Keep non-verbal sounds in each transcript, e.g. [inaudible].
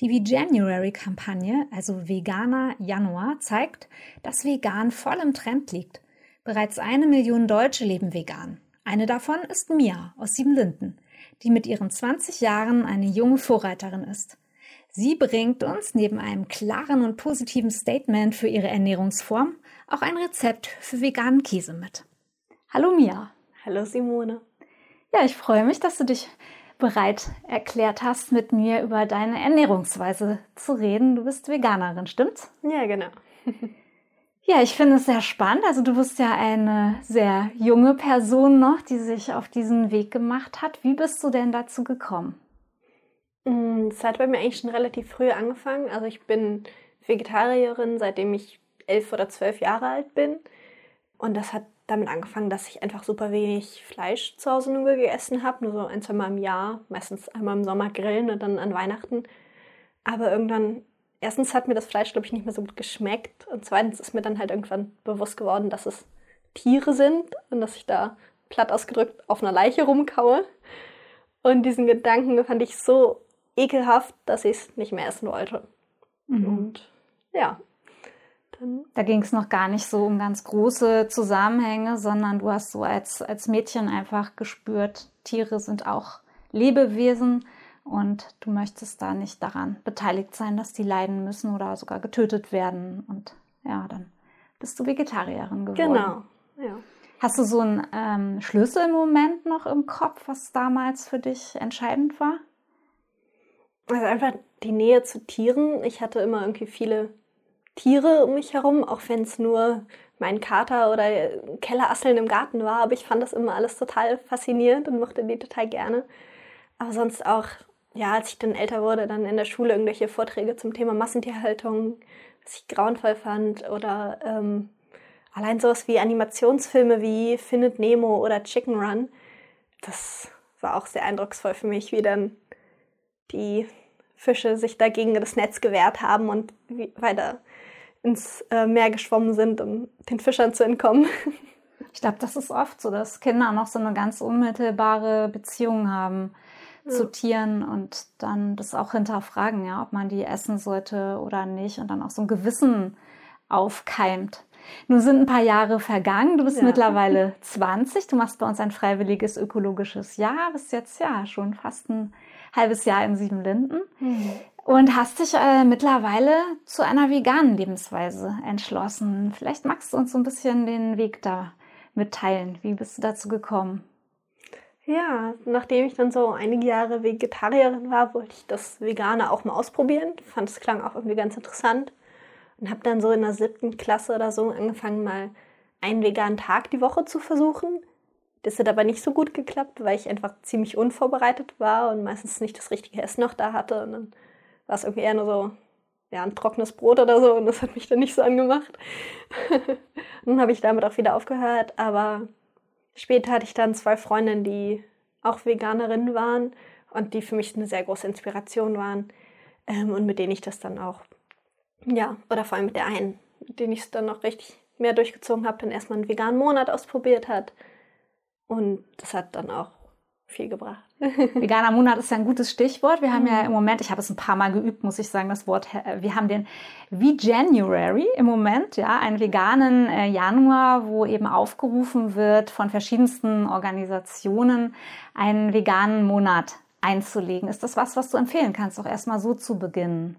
Die Veganuary-Kampagne, also Veganer Januar, zeigt, dass vegan voll im Trend liegt. Bereits eine Million Deutsche leben vegan. Eine davon ist Mia aus Siebenlinden, die mit ihren 20 Jahren eine junge Vorreiterin ist. Sie bringt uns neben einem klaren und positiven Statement für ihre Ernährungsform auch ein Rezept für veganen Käse mit. Hallo Mia. Hallo Simone. Ja, ich freue mich, dass du dich bereit erklärt hast, mit mir über deine Ernährungsweise zu reden. Du bist Veganerin, stimmt's? Ja, genau. [laughs] ja, ich finde es sehr spannend. Also du bist ja eine sehr junge Person noch, die sich auf diesen Weg gemacht hat. Wie bist du denn dazu gekommen? Mm, es hat bei mir eigentlich schon relativ früh angefangen. Also ich bin Vegetarierin, seitdem ich elf oder zwölf Jahre alt bin. Und das hat damit angefangen, dass ich einfach super wenig Fleisch zu Hause nur gegessen habe, nur so ein, zwei Mal im Jahr, meistens einmal im Sommer grillen und dann an Weihnachten. Aber irgendwann, erstens hat mir das Fleisch, glaube ich, nicht mehr so gut geschmeckt und zweitens ist mir dann halt irgendwann bewusst geworden, dass es Tiere sind und dass ich da platt ausgedrückt auf einer Leiche rumkaue. Und diesen Gedanken fand ich so ekelhaft, dass ich es nicht mehr essen wollte. Mhm. Und ja, Da ging es noch gar nicht so um ganz große Zusammenhänge, sondern du hast so als, als Mädchen einfach gespürt, Tiere sind auch Lebewesen und du möchtest da nicht daran beteiligt sein, dass die leiden müssen oder sogar getötet werden. Und ja, dann bist du Vegetarierin geworden. Genau, ja. Hast du so einen ähm, Schlüsselmoment noch im Kopf, was damals für dich entscheidend war? Also einfach die Nähe zu Tieren. Ich hatte immer irgendwie viele Tiere um mich herum, auch wenn es nur mein Kater oder Kellerasseln im Garten war. Aber ich fand das immer alles total faszinierend und mochte die total gerne. Aber sonst auch, ja, als ich dann älter wurde, dann in der Schule irgendwelche Vorträge zum Thema Massentierhaltung, was ich grauenvoll fand. Oder ähm, allein sowas wie Animationsfilme wie Findet Nemo oder Chicken Run. Das war auch sehr eindrucksvoll für mich, wie dann die Fische sich dagegen das Netz gewehrt haben und weiter ins äh, Meer geschwommen sind, um den Fischern zu entkommen. Ich glaube, das ist oft so, dass Kinder noch so eine ganz unmittelbare Beziehung haben ja. zu Tieren und dann das auch hinterfragen, ja, ob man die essen sollte oder nicht und dann auch so ein Gewissen aufkeimt. Nun sind ein paar Jahre vergangen. Du bist ja. mittlerweile [laughs] 20. Du machst bei uns ein freiwilliges ökologisches Jahr. Bist jetzt ja schon fast ein halbes Jahr in Siebenlinden. Mhm und hast dich äh, mittlerweile zu einer veganen Lebensweise entschlossen. Vielleicht magst du uns so ein bisschen den Weg da mitteilen. Wie bist du dazu gekommen? Ja, nachdem ich dann so einige Jahre Vegetarierin war, wollte ich das Vegane auch mal ausprobieren. Fand es klang auch irgendwie ganz interessant und habe dann so in der siebten Klasse oder so angefangen, mal einen veganen Tag die Woche zu versuchen. Das hat aber nicht so gut geklappt, weil ich einfach ziemlich unvorbereitet war und meistens nicht das richtige Essen noch da hatte. Und dann war es irgendwie eher nur so, ja, ein trockenes Brot oder so und das hat mich dann nicht so angemacht. [laughs] dann habe ich damit auch wieder aufgehört, aber später hatte ich dann zwei Freundinnen, die auch Veganerinnen waren und die für mich eine sehr große Inspiration waren ähm, und mit denen ich das dann auch, ja, oder vor allem mit der einen, mit denen ich es dann noch richtig mehr durchgezogen habe, dann erstmal einen veganen Monat ausprobiert hat und das hat dann auch viel gebracht. [laughs] Veganer Monat ist ja ein gutes Stichwort. Wir haben ja mhm. im Moment, ich habe es ein paar Mal geübt, muss ich sagen, das Wort, wir haben den V-January im Moment, ja, einen veganen äh, Januar, wo eben aufgerufen wird, von verschiedensten Organisationen einen veganen Monat einzulegen. Ist das was, was du empfehlen kannst, auch erstmal so zu beginnen?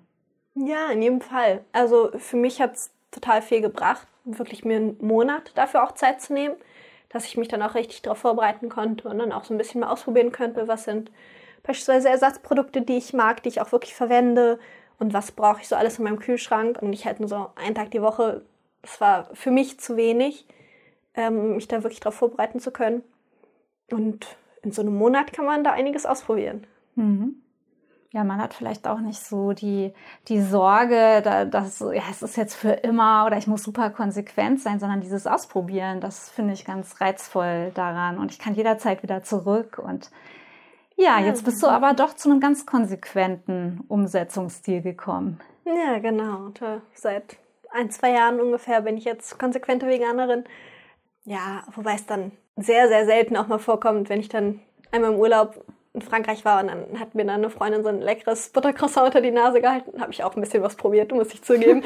Ja, in jedem Fall. Also für mich hat es total viel gebracht, wirklich mir einen Monat dafür auch Zeit zu nehmen dass ich mich dann auch richtig darauf vorbereiten konnte und dann auch so ein bisschen mal ausprobieren könnte, was sind beispielsweise Ersatzprodukte, die ich mag, die ich auch wirklich verwende und was brauche ich so alles in meinem Kühlschrank und nicht halt nur so einen Tag die Woche. Das war für mich zu wenig, ähm, mich da wirklich darauf vorbereiten zu können. Und in so einem Monat kann man da einiges ausprobieren. Mhm. Ja, man hat vielleicht auch nicht so die, die Sorge, dass ja, es ist jetzt für immer oder ich muss super konsequent sein, sondern dieses Ausprobieren, das finde ich ganz reizvoll daran. Und ich kann jederzeit wieder zurück. Und ja, jetzt bist du aber doch zu einem ganz konsequenten Umsetzungsstil gekommen. Ja, genau. Seit ein, zwei Jahren ungefähr bin ich jetzt konsequente Veganerin. Ja, wobei es dann sehr, sehr selten auch mal vorkommt, wenn ich dann einmal im Urlaub in Frankreich war und dann hat mir dann eine Freundin so ein leckeres Buttercroissant unter die Nase gehalten. Habe ich auch ein bisschen was probiert, muss ich zugeben.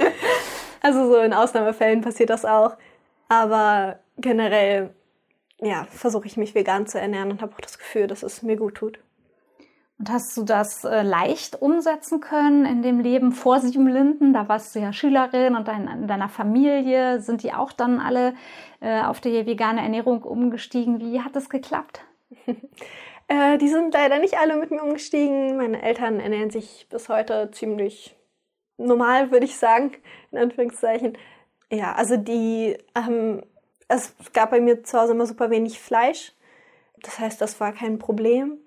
[laughs] also so in Ausnahmefällen passiert das auch. Aber generell, ja, versuche ich mich vegan zu ernähren und habe auch das Gefühl, dass es mir gut tut. Und hast du das äh, leicht umsetzen können in dem Leben vor Siebenlinden? Da warst du ja Schülerin und dein, in deiner Familie sind die auch dann alle äh, auf die vegane Ernährung umgestiegen. Wie hat das geklappt? [laughs] äh, die sind leider nicht alle mit mir umgestiegen. Meine Eltern ernähren sich bis heute ziemlich normal, würde ich sagen, in Anführungszeichen. Ja, also die, ähm, es gab bei mir zu Hause immer super wenig Fleisch. Das heißt, das war kein Problem.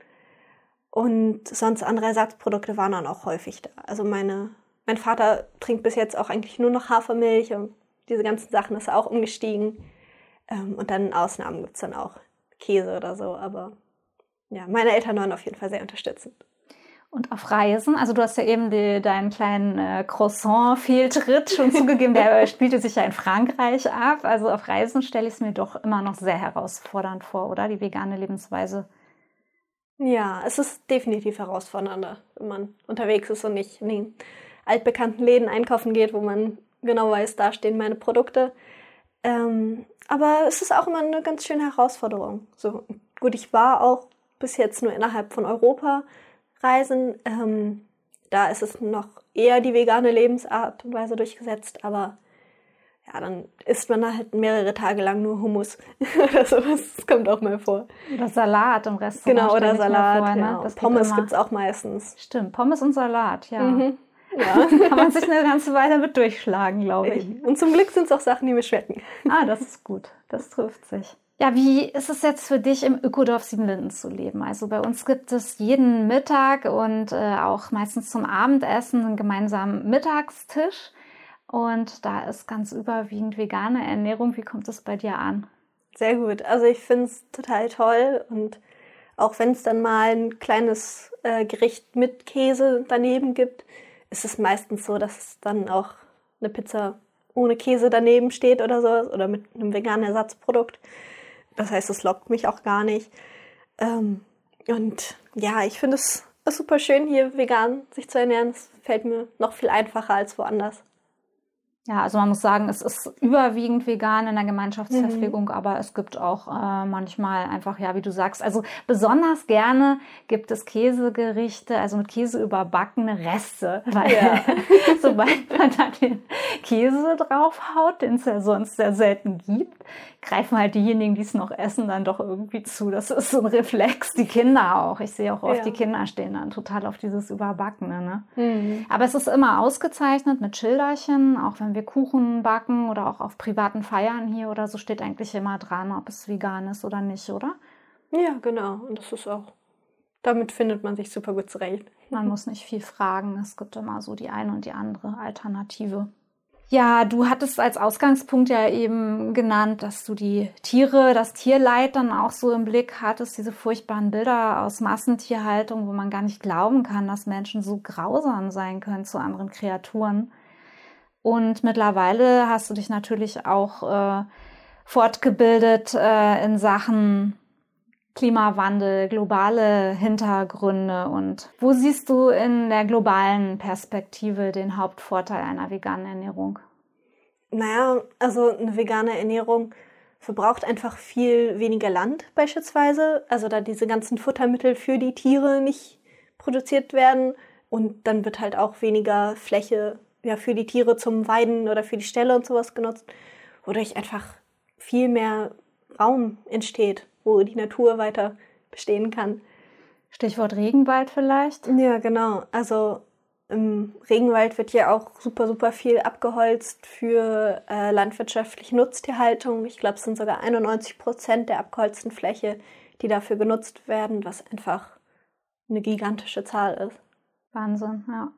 Und sonst andere Ersatzprodukte waren dann auch häufig da. Also meine, mein Vater trinkt bis jetzt auch eigentlich nur noch Hafermilch und diese ganzen Sachen ist auch umgestiegen. Ähm, und dann Ausnahmen gibt es dann auch. Käse oder so. Aber ja, meine Eltern waren auf jeden Fall sehr unterstützend. Und auf Reisen, also du hast ja eben die, deinen kleinen äh, Croissant-Fehltritt schon [laughs] zugegeben, der spielte sich ja in Frankreich ab. Also auf Reisen stelle ich es mir doch immer noch sehr herausfordernd vor, oder? Die vegane Lebensweise. Ja, es ist definitiv herausfordernder, wenn man unterwegs ist und nicht in den altbekannten Läden einkaufen geht, wo man genau weiß, da stehen meine Produkte. Ähm, aber es ist auch immer eine ganz schöne Herausforderung. So gut, ich war auch bis jetzt nur innerhalb von Europa reisen. Ähm, da ist es noch eher die vegane Lebensart und Weise durchgesetzt, aber ja, dann isst man halt mehrere Tage lang nur Hummus [laughs] oder sowas. Das kommt auch mal vor. Oder Salat im Restaurant. Genau, oder Salat. Vor, ne? ja. Pommes gibt es auch meistens. Stimmt, Pommes und Salat, ja. Mhm. Ja. [laughs] Kann man sich eine ganze Weile mit durchschlagen, glaube ich. Und zum Glück sind es auch Sachen, die mir schmecken. Ah, das ist gut. Das trifft sich. Ja, wie ist es jetzt für dich im Ökodorf Siebenlinden zu leben? Also bei uns gibt es jeden Mittag und äh, auch meistens zum Abendessen einen gemeinsamen Mittagstisch. Und da ist ganz überwiegend vegane Ernährung. Wie kommt es bei dir an? Sehr gut. Also ich finde es total toll und auch wenn es dann mal ein kleines äh, Gericht mit Käse daneben gibt, ist es meistens so, dass dann auch eine Pizza ohne Käse daneben steht oder so oder mit einem veganen Ersatzprodukt. Das heißt, es lockt mich auch gar nicht. Ähm, und ja, ich finde es super schön, hier vegan sich zu ernähren. Es fällt mir noch viel einfacher als woanders. Ja, also man muss sagen, es ist überwiegend vegan in der Gemeinschaftsverpflegung, mhm. aber es gibt auch äh, manchmal einfach, ja, wie du sagst, also besonders gerne gibt es Käsegerichte, also mit Käse überbackene Reste, [laughs] weil ja. [laughs] sobald man da den Käse draufhaut, den es ja sonst sehr selten gibt, greifen halt diejenigen, die es noch essen, dann doch irgendwie zu. Das ist so ein Reflex. Die Kinder auch. Ich sehe auch oft, ja. die Kinder stehen dann total auf dieses Überbackene. Ne? Mhm. Aber es ist immer ausgezeichnet mit Schilderchen, auch wenn wir Kuchen backen oder auch auf privaten Feiern hier oder so steht eigentlich immer dran, ob es vegan ist oder nicht, oder? Ja, genau. Und das ist auch, damit findet man sich super gut zurecht. Man muss nicht viel fragen. Es gibt immer so die eine und die andere Alternative. Ja, du hattest als Ausgangspunkt ja eben genannt, dass du die Tiere, das Tierleid dann auch so im Blick hattest, diese furchtbaren Bilder aus Massentierhaltung, wo man gar nicht glauben kann, dass Menschen so grausam sein können zu anderen Kreaturen. Und mittlerweile hast du dich natürlich auch äh, fortgebildet äh, in Sachen Klimawandel, globale Hintergründe. Und wo siehst du in der globalen Perspektive den Hauptvorteil einer veganen Ernährung? Naja, also eine vegane Ernährung verbraucht einfach viel weniger Land beispielsweise, also da diese ganzen Futtermittel für die Tiere nicht produziert werden. Und dann wird halt auch weniger Fläche ja, für die Tiere zum Weiden oder für die Ställe und sowas genutzt, wodurch einfach viel mehr Raum entsteht wo die Natur weiter bestehen kann. Stichwort Regenwald vielleicht? Ja, genau. Also im Regenwald wird ja auch super, super viel abgeholzt für äh, landwirtschaftliche Nutztierhaltung. Ich glaube, es sind sogar 91 Prozent der abgeholzten Fläche, die dafür genutzt werden, was einfach eine gigantische Zahl ist. Wahnsinn, ja.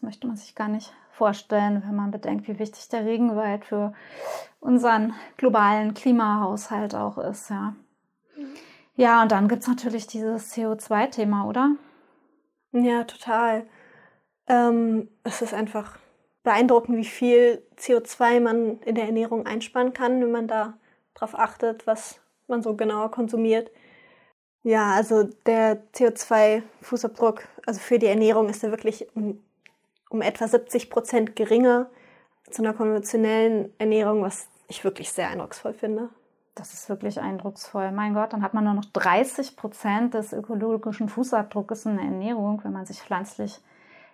Das möchte man sich gar nicht vorstellen, wenn man bedenkt, wie wichtig der Regenwald für unseren globalen Klimahaushalt auch ist, ja. Ja, und dann gibt es natürlich dieses CO2-Thema, oder? Ja, total. Ähm, es ist einfach beeindruckend, wie viel CO2 man in der Ernährung einsparen kann, wenn man da drauf achtet, was man so genauer konsumiert. Ja, also der CO2-Fußabdruck, also für die Ernährung ist er wirklich um, um etwa 70 Prozent geringer zu einer konventionellen Ernährung, was ich wirklich sehr eindrucksvoll finde. Das ist wirklich eindrucksvoll. Mein Gott, dann hat man nur noch 30 Prozent des ökologischen Fußabdrucks in der Ernährung, wenn man sich pflanzlich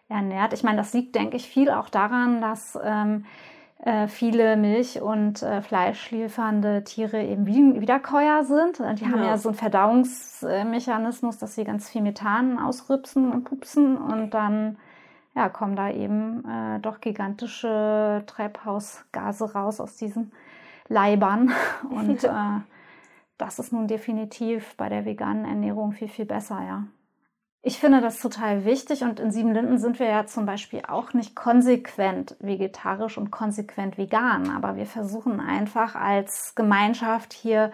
ernährt. Ich meine, das liegt, denke ich, viel auch daran, dass ähm, äh, viele Milch- und äh, fleischliefernde Tiere eben Wiederkäuer sind. Die ja. haben ja so einen Verdauungsmechanismus, dass sie ganz viel Methan ausrüpsen und pupsen und dann ja, kommen da eben äh, doch gigantische Treibhausgase raus aus diesen Leibern. [laughs] Und äh, das ist nun definitiv bei der veganen Ernährung viel, viel besser, ja. Ich finde das total wichtig und in Sieben Linden sind wir ja zum Beispiel auch nicht konsequent vegetarisch und konsequent vegan, aber wir versuchen einfach als Gemeinschaft hier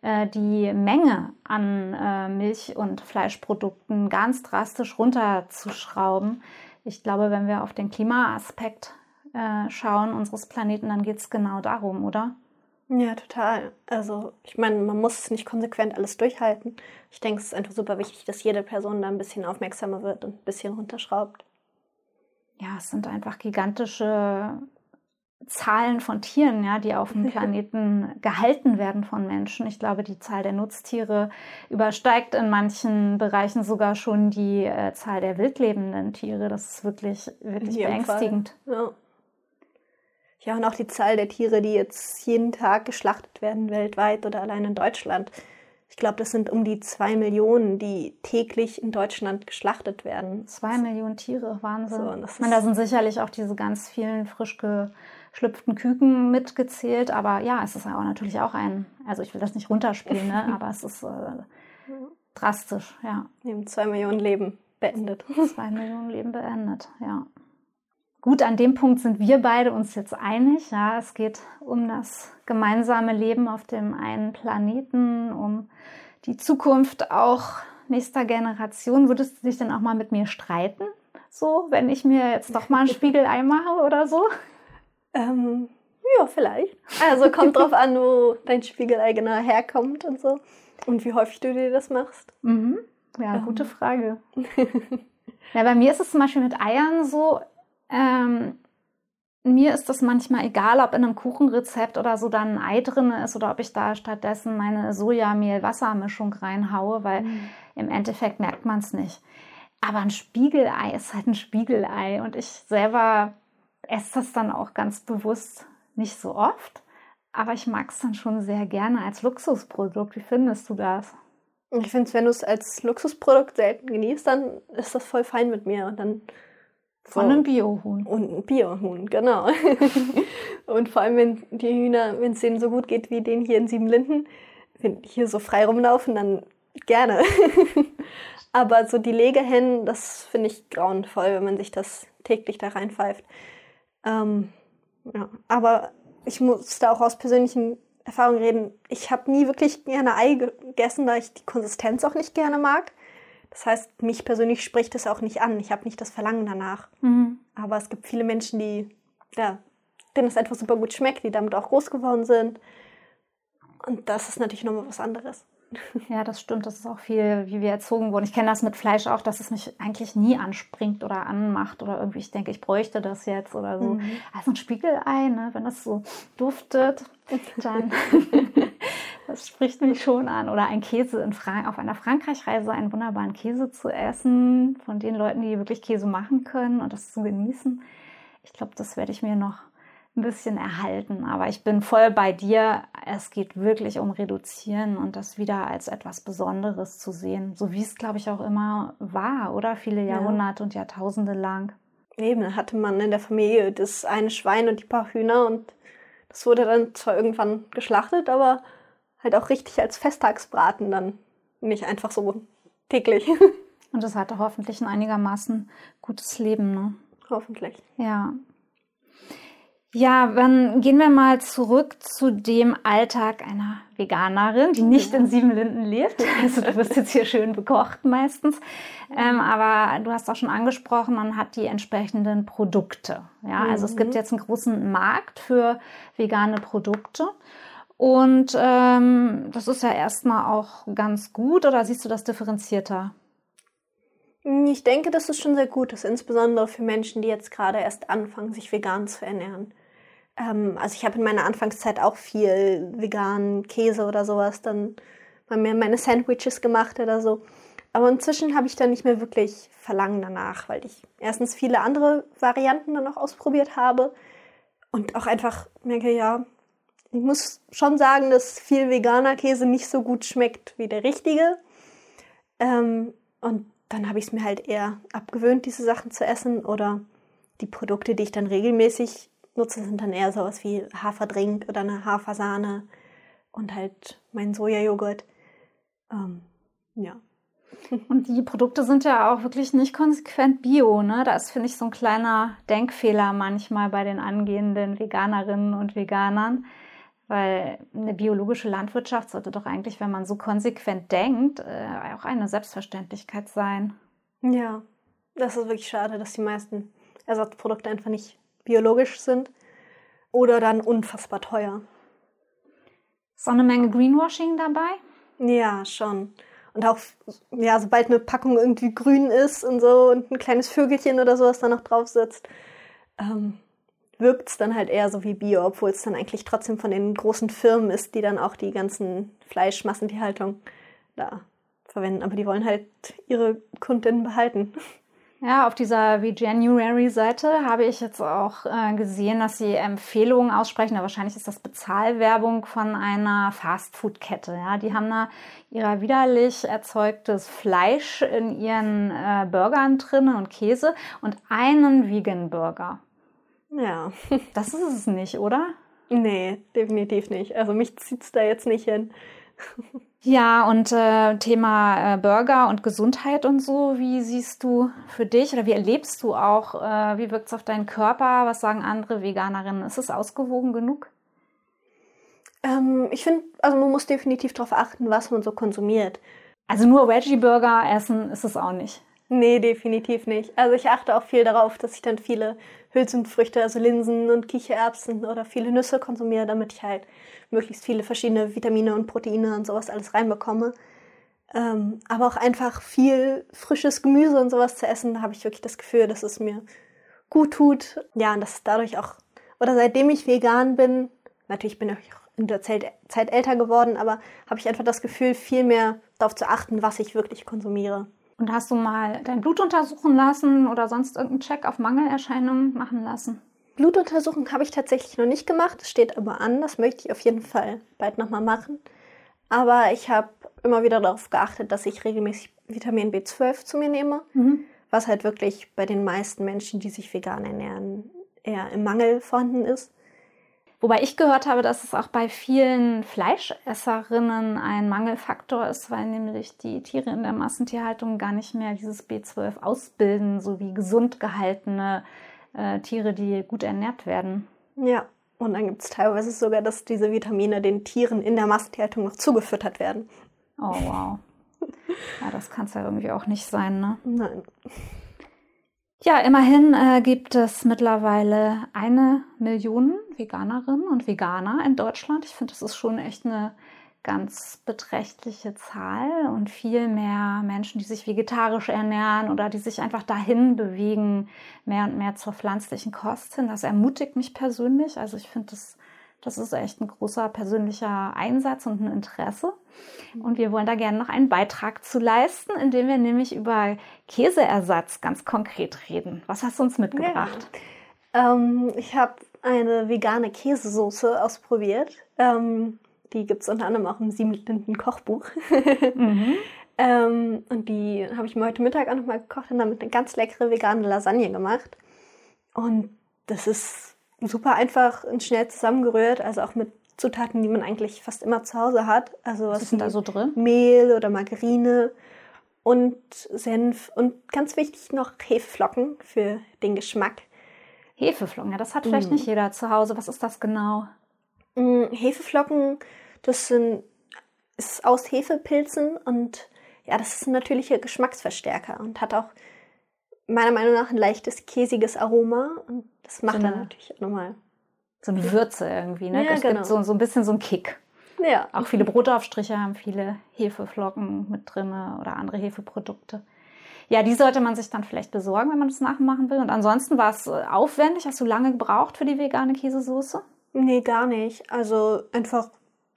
äh, die Menge an äh, Milch- und Fleischprodukten ganz drastisch runterzuschrauben. Ich glaube, wenn wir auf den Klimaaspekt äh, schauen unseres Planeten, dann geht es genau darum, oder? Ja, total. Also ich meine, man muss nicht konsequent alles durchhalten. Ich denke, es ist einfach super wichtig, dass jede Person da ein bisschen aufmerksamer wird und ein bisschen runterschraubt. Ja, es sind einfach gigantische Zahlen von Tieren, ja, die auf dem [laughs] Planeten gehalten werden von Menschen. Ich glaube, die Zahl der Nutztiere übersteigt in manchen Bereichen sogar schon die äh, Zahl der wildlebenden Tiere. Das ist wirklich, wirklich beängstigend. Ja. Ja, und auch die Zahl der Tiere, die jetzt jeden Tag geschlachtet werden weltweit oder allein in Deutschland. Ich glaube, das sind um die zwei Millionen, die täglich in Deutschland geschlachtet werden. Zwei Millionen Tiere, Wahnsinn. So, ich meine, da sind sicherlich auch diese ganz vielen frisch geschlüpften Küken mitgezählt. Aber ja, es ist ja auch natürlich auch ein, also ich will das nicht runterspielen, ne? [laughs] aber es ist äh, drastisch, ja. Eben zwei Millionen Leben beendet. [laughs] Zwei Millionen Leben beendet, ja. Gut, an dem Punkt sind wir beide uns jetzt einig. Ja, es geht um das gemeinsame Leben auf dem einen Planeten, um die Zukunft auch nächster Generation. Würdest du dich denn auch mal mit mir streiten? So, wenn ich mir jetzt doch mal ein [laughs] Spiegelei mache oder so? Ähm, ja, vielleicht. Also kommt drauf an, wo dein Spiegelei genau herkommt und so. Und wie häufig du dir das machst. Mhm. Ja, ähm. gute Frage. [laughs] ja, bei mir ist es zum Beispiel mit Eiern so, ähm, mir ist das manchmal egal, ob in einem Kuchenrezept oder so dann ein Ei drin ist oder ob ich da stattdessen meine Sojamehl-Wassermischung reinhaue, weil mhm. im Endeffekt merkt man es nicht. Aber ein Spiegelei ist halt ein Spiegelei und ich selber esse das dann auch ganz bewusst nicht so oft, aber ich mag es dann schon sehr gerne als Luxusprodukt. Wie findest du das? Ich finde es, wenn du es als Luxusprodukt selten genießt, dann ist das voll fein mit mir und dann von einem Biohuhn. Und ein Biohuhn, genau. [laughs] und vor allem, wenn die Hühner, wenn es denen so gut geht wie denen hier in Siebenlinden, wenn die hier so frei rumlaufen, dann gerne. [laughs] Aber so die Legehennen, das finde ich grauenvoll, wenn man sich das täglich da reinpfeift. Ähm, ja. Aber ich muss da auch aus persönlichen Erfahrungen reden. Ich habe nie wirklich gerne Ei gegessen, da ich die Konsistenz auch nicht gerne mag. Das heißt, mich persönlich spricht es auch nicht an. Ich habe nicht das Verlangen danach. Mhm. Aber es gibt viele Menschen, die, ja, denen es einfach super gut schmeckt, die damit auch groß geworden sind. Und das ist natürlich nochmal was anderes. Ja, das stimmt. Das ist auch viel, wie wir erzogen wurden. Ich kenne das mit Fleisch auch, dass es mich eigentlich nie anspringt oder anmacht oder irgendwie ich denke, ich bräuchte das jetzt oder so. Mhm. Also ein Spiegelei, ne? wenn das so duftet, dann [laughs] das spricht mich schon an. Oder ein Käse in Frank auf einer Frankreich-Reise, einen wunderbaren Käse zu essen, von den Leuten, die wirklich Käse machen können und das zu genießen. Ich glaube, das werde ich mir noch ein bisschen erhalten. Aber ich bin voll bei dir. Es geht wirklich um Reduzieren und das wieder als etwas Besonderes zu sehen. So wie es, glaube ich, auch immer war, oder? Viele Jahrhunderte ja. und Jahrtausende lang. Eben, hatte man in der Familie das eine Schwein und die paar Hühner und das wurde dann zwar irgendwann geschlachtet, aber halt auch richtig als Festtagsbraten dann. Nicht einfach so täglich. [laughs] Und das hatte hoffentlich ein einigermaßen gutes Leben, ne? Hoffentlich. Ja. Ja, dann gehen wir mal zurück zu dem Alltag einer Veganerin, die nicht ja. in Siebenlinden lebt. [laughs] Also du wirst jetzt hier schön bekocht meistens. Ähm, aber du hast auch schon angesprochen, man hat die entsprechenden Produkte. Ja, also es gibt mhm. jetzt einen großen Markt für vegane Produkte. Und ähm, das ist ja erstmal auch ganz gut, oder siehst du das differenzierter? Ich denke, das ist schon sehr gut ist, insbesondere für Menschen, die jetzt gerade erst anfangen, sich vegan zu ernähren. Ähm, also ich habe in meiner Anfangszeit auch viel veganen Käse oder sowas dann mal mir meine Sandwiches gemacht oder so. Aber inzwischen habe ich dann nicht mehr wirklich Verlangen danach, weil ich erstens viele andere Varianten dann noch ausprobiert habe und auch einfach merke, ja, ich muss schon sagen, dass viel veganer Käse nicht so gut schmeckt wie der richtige. Ähm, und dann habe ich es mir halt eher abgewöhnt, diese Sachen zu essen oder die Produkte, die ich dann regelmäßig nutze, sind dann eher sowas wie Haferdrink oder eine Hafersahne und halt mein Sojajoghurt. Ähm, ja. [laughs] Und die Produkte sind ja auch wirklich nicht konsequent bio, ne? Da ist, finde ich, so ein kleiner Denkfehler manchmal bei den angehenden Veganerinnen und Veganern. Weil eine biologische Landwirtschaft sollte doch eigentlich, wenn man so konsequent denkt, äh, auch eine Selbstverständlichkeit sein. Ja, das ist wirklich schade, dass die meisten Ersatzprodukte einfach nicht biologisch sind oder dann unfassbar teuer. Ist auch eine Menge Greenwashing dabei? Ja, schon. Und auch, ja, sobald eine Packung irgendwie grün ist und so und ein kleines Vögelchen oder sowas da noch drauf sitzt, ähm, wirkt es dann halt eher so wie Bio, obwohl es dann eigentlich trotzdem von den großen Firmen ist, die dann auch die ganzen Fleischmassentierhaltung da verwenden. Aber die wollen halt ihre Kundinnen behalten. Ja, auf dieser Veganuary-Seite habe ich jetzt auch äh, gesehen, dass sie Empfehlungen aussprechen. Wahrscheinlich ist das Bezahlwerbung von einer Fastfood-Kette. Ja, die haben da ihrer widerlich erzeugtes Fleisch in ihren äh, Burgern drin und Käse und einen Vegan-Burger. Ja. [laughs] Das ist es nicht, oder? Nee, definitiv nicht. Also mich zieht es da jetzt nicht hin. [laughs] Ja, und äh, Thema äh, Burger und Gesundheit und so, wie siehst du für dich oder wie erlebst du auch, äh, wie wirkt es auf deinen Körper? Was sagen andere Veganerinnen? Ist es ausgewogen genug? Ähm, ich finde, also man muss definitiv darauf achten, was man so konsumiert. Also nur Veggie-Burger essen ist es auch nicht. Nee, definitiv nicht. Also ich achte auch viel darauf, dass ich dann viele Hülsenfrüchte, also Linsen und Kichererbsen oder viele Nüsse konsumiere, damit ich halt möglichst viele verschiedene Vitamine und Proteine und sowas alles reinbekomme. Ähm, aber auch einfach viel frisches Gemüse und sowas zu essen, da habe ich wirklich das Gefühl, dass es mir gut tut. Ja, und dass dadurch auch, oder seitdem ich vegan bin, natürlich bin ich auch in der Zeit, Zeit älter geworden, aber habe ich einfach das Gefühl, viel mehr darauf zu achten, was ich wirklich konsumiere. Und hast du mal dein Blut untersuchen lassen oder sonst irgendeinen Check auf Mangelerscheinungen machen lassen? Blutuntersuchung habe ich tatsächlich noch nicht gemacht. Das steht aber an. Das möchte ich auf jeden Fall bald nochmal machen. Aber ich habe immer wieder darauf geachtet, dass ich regelmäßig Vitamin B12 zu mir nehme, mhm. was halt wirklich bei den meisten Menschen, die sich vegan ernähren, eher im Mangel vorhanden ist. Wobei ich gehört habe, dass es auch bei vielen Fleischesserinnen ein Mangelfaktor ist, weil nämlich die Tiere in der Massentierhaltung gar nicht mehr dieses B12 ausbilden, so wie gesund gehaltene äh, Tiere, die gut ernährt werden. Ja, und dann gibt es teilweise sogar, dass diese Vitamine den Tieren in der Massentierhaltung noch zugefüttert werden. Oh, wow. ja, das kann es ja irgendwie auch nicht sein, ne? Nein. Ja, immerhin äh, gibt es mittlerweile eine Million Veganerinnen und Veganer in Deutschland. Ich finde, das ist schon echt eine ganz beträchtliche Zahl und viel mehr Menschen, die sich vegetarisch ernähren oder die sich einfach dahin bewegen, mehr und mehr zur pflanzlichen Kost hin. Das ermutigt mich persönlich. Also ich finde, das, das ist echt ein großer persönlicher Einsatz und ein Interesse. Und wir wollen da gerne noch einen Beitrag zu leisten, indem wir nämlich über Käseersatz ganz konkret reden. Was hast du uns mitgebracht? Ja. Ähm, ich habe eine vegane Käsesoße ausprobiert. Ähm, die gibt es unter anderem auch im Siebenlinden Kochbuch. [laughs] mhm. ähm, und die habe ich mir heute Mittag auch nochmal gekocht und damit eine ganz leckere vegane Lasagne gemacht. Und das ist super einfach und schnell zusammengerührt, also auch mit Zutaten, die man eigentlich fast immer zu Hause hat. Also was, was ist denn da so drin? Mehl oder Margarine und Senf und ganz wichtig noch Hefeflocken für den Geschmack. Hefeflocken, ja, das hat vielleicht mm. nicht jeder zu Hause. Was ist das genau? Mm, Hefeflocken, das sind ist aus Hefepilzen und ja, das ist ein natürlicher Geschmacksverstärker und hat auch meiner Meinung nach ein leichtes käsiges Aroma und das macht so dann natürlich auch nochmal so eine Würze irgendwie, ne? Ja, das genau. gibt so, so ein bisschen so einen Kick. Ja. Auch viele Brotaufstriche haben viele Hefeflocken mit drin oder andere Hefeprodukte. Ja, die sollte man sich dann vielleicht besorgen, wenn man das nachmachen will. Und ansonsten war es äh, aufwendig. Hast du lange gebraucht für die vegane Käsesoße? Nee, gar nicht. Also einfach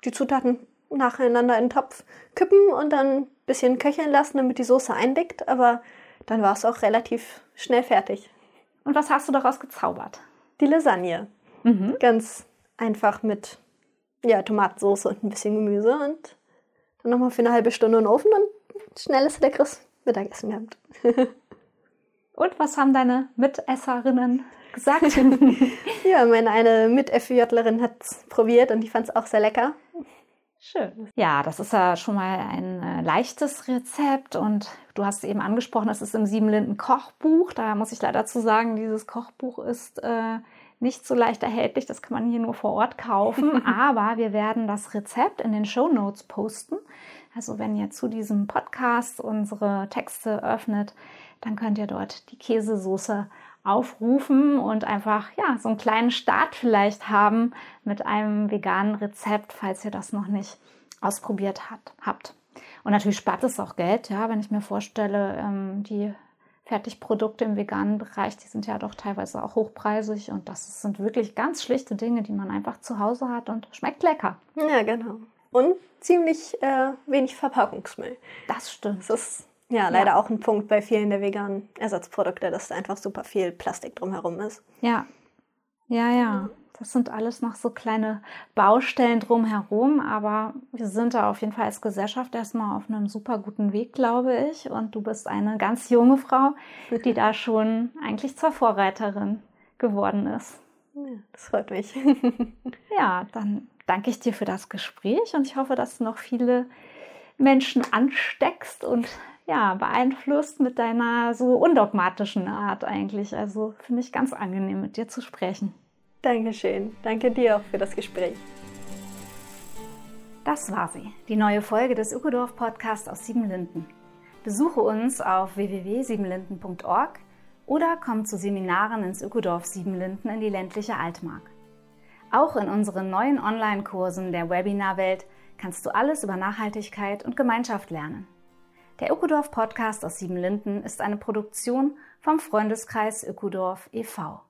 die Zutaten nacheinander in den Topf kippen und dann ein bisschen köcheln lassen, damit die Soße eindickt. Aber dann war es auch relativ schnell fertig. Und was hast du daraus gezaubert? Die Lasagne. Mhm. Ganz einfach mit ja, Tomatensauce und ein bisschen Gemüse und dann nochmal für eine halbe Stunde in den Ofen und schnelles, leckeres Mittagessen gehabt. [laughs] und was haben deine Mitesserinnen gesagt? [laughs] ja, meine eine Mit-FJlerin hat es probiert und die fand es auch sehr lecker. Schön. Ja, das ist ja schon mal ein äh, leichtes Rezept und du hast eben angesprochen, es ist im Siebenlinden Kochbuch. Da muss ich leider zu sagen, dieses Kochbuch ist äh, nicht so leicht erhältlich. Das kann man hier nur vor Ort kaufen. [laughs] Aber wir werden das Rezept in den Show Notes posten. Also wenn ihr zu diesem Podcast unsere Texte öffnet, dann könnt ihr dort die Käsesoße aufrufen und einfach ja so einen kleinen Start vielleicht haben mit einem veganen Rezept, falls ihr das noch nicht ausprobiert hat, habt. Und natürlich spart es auch Geld, ja, wenn ich mir vorstelle, ähm, die Fertigprodukte im veganen Bereich, die sind ja doch teilweise auch hochpreisig und das sind wirklich ganz schlichte Dinge, die man einfach zu Hause hat und schmeckt lecker. Ja, genau. Und ziemlich äh, wenig Verpackungsmüll. Das stimmt. Das ist ja, leider ja. auch ein Punkt bei vielen der veganen Ersatzprodukte, dass da einfach super viel Plastik drumherum ist. Ja, ja, ja. Das sind alles noch so kleine Baustellen drumherum, aber wir sind da auf jeden Fall als Gesellschaft erstmal auf einem super guten Weg, glaube ich. Und du bist eine ganz junge Frau, die [laughs] da schon eigentlich zur Vorreiterin geworden ist. Ja, das freut mich. [laughs] ja, dann danke ich dir für das Gespräch und ich hoffe, dass du noch viele Menschen ansteckst und ja, beeinflusst mit deiner so undogmatischen Art eigentlich. Also finde ich ganz angenehm, mit dir zu sprechen. Dankeschön. Danke dir auch für das Gespräch. Das war sie, die neue Folge des Ökodorf Podcasts aus Siebenlinden. Besuche uns auf www.siebenlinden.org oder komm zu Seminaren ins Ökodorf Siebenlinden in die ländliche Altmark. Auch in unseren neuen Online-Kursen der Webinarwelt kannst du alles über Nachhaltigkeit und Gemeinschaft lernen. Der Ökodorf Podcast aus Siebenlinden ist eine Produktion vom Freundeskreis Ökodorf e.V.